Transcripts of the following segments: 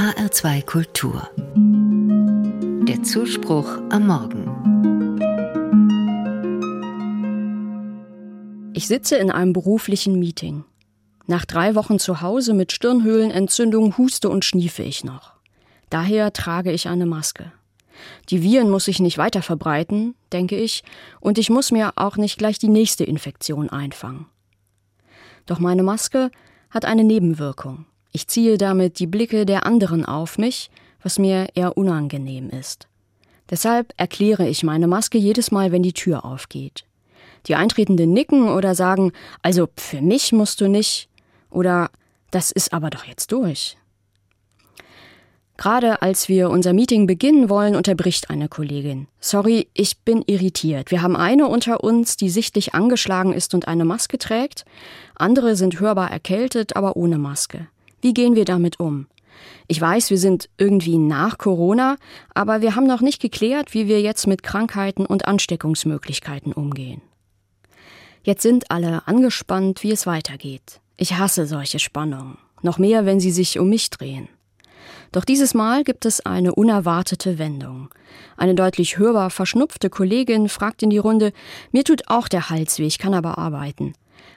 HR2 Kultur. Der Zuspruch am Morgen. Ich sitze in einem beruflichen Meeting. Nach drei Wochen zu Hause mit Stirnhöhlenentzündung huste und schniefe ich noch. Daher trage ich eine Maske. Die Viren muss ich nicht weiter verbreiten, denke ich, und ich muss mir auch nicht gleich die nächste Infektion einfangen. Doch meine Maske hat eine Nebenwirkung. Ich ziehe damit die Blicke der anderen auf mich, was mir eher unangenehm ist. Deshalb erkläre ich meine Maske jedes Mal, wenn die Tür aufgeht. Die Eintretenden nicken oder sagen, also für mich musst du nicht, oder das ist aber doch jetzt durch. Gerade als wir unser Meeting beginnen wollen, unterbricht eine Kollegin. Sorry, ich bin irritiert. Wir haben eine unter uns, die sichtlich angeschlagen ist und eine Maske trägt. Andere sind hörbar erkältet, aber ohne Maske. Wie gehen wir damit um? Ich weiß, wir sind irgendwie nach Corona, aber wir haben noch nicht geklärt, wie wir jetzt mit Krankheiten und Ansteckungsmöglichkeiten umgehen. Jetzt sind alle angespannt, wie es weitergeht. Ich hasse solche Spannungen. Noch mehr, wenn sie sich um mich drehen. Doch dieses Mal gibt es eine unerwartete Wendung. Eine deutlich hörbar verschnupfte Kollegin fragt in die Runde, mir tut auch der Hals weh, ich kann aber arbeiten.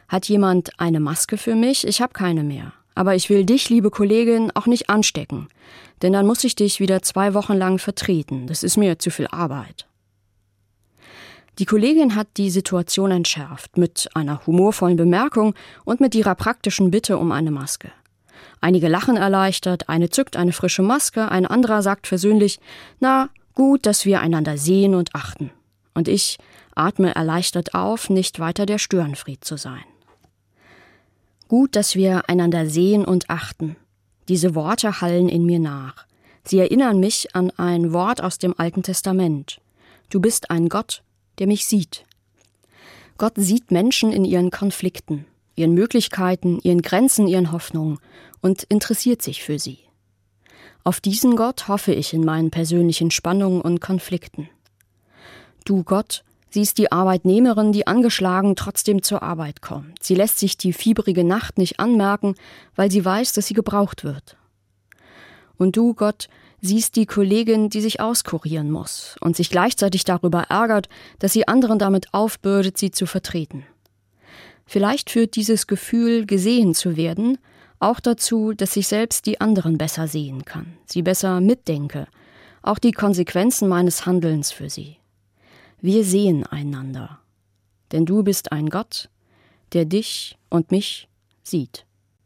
Hat jemand eine Maske für mich? Ich habe keine mehr. Aber ich will dich, liebe Kollegin, auch nicht anstecken. Denn dann muss ich dich wieder zwei Wochen lang vertreten. Das ist mir zu viel Arbeit. Die Kollegin hat die Situation entschärft mit einer humorvollen Bemerkung und mit ihrer praktischen Bitte um eine Maske. Einige lachen erleichtert, eine zückt eine frische Maske, ein anderer sagt versöhnlich, na, gut, dass wir einander sehen und achten. Und ich atme erleichtert auf, nicht weiter der Störenfried zu sein. Gut, dass wir einander sehen und achten. Diese Worte hallen in mir nach. Sie erinnern mich an ein Wort aus dem Alten Testament. Du bist ein Gott, der mich sieht. Gott sieht Menschen in ihren Konflikten ihren Möglichkeiten, ihren Grenzen, ihren Hoffnungen und interessiert sich für sie. Auf diesen Gott hoffe ich in meinen persönlichen Spannungen und Konflikten. Du Gott siehst die Arbeitnehmerin, die angeschlagen trotzdem zur Arbeit kommt. Sie lässt sich die fieberige Nacht nicht anmerken, weil sie weiß, dass sie gebraucht wird. Und du, Gott, siehst die Kollegin, die sich auskurieren muss und sich gleichzeitig darüber ärgert, dass sie anderen damit aufbürdet, sie zu vertreten. Vielleicht führt dieses Gefühl, gesehen zu werden, auch dazu, dass ich selbst die anderen besser sehen kann, sie besser mitdenke, auch die Konsequenzen meines Handelns für sie. Wir sehen einander, denn du bist ein Gott, der dich und mich sieht.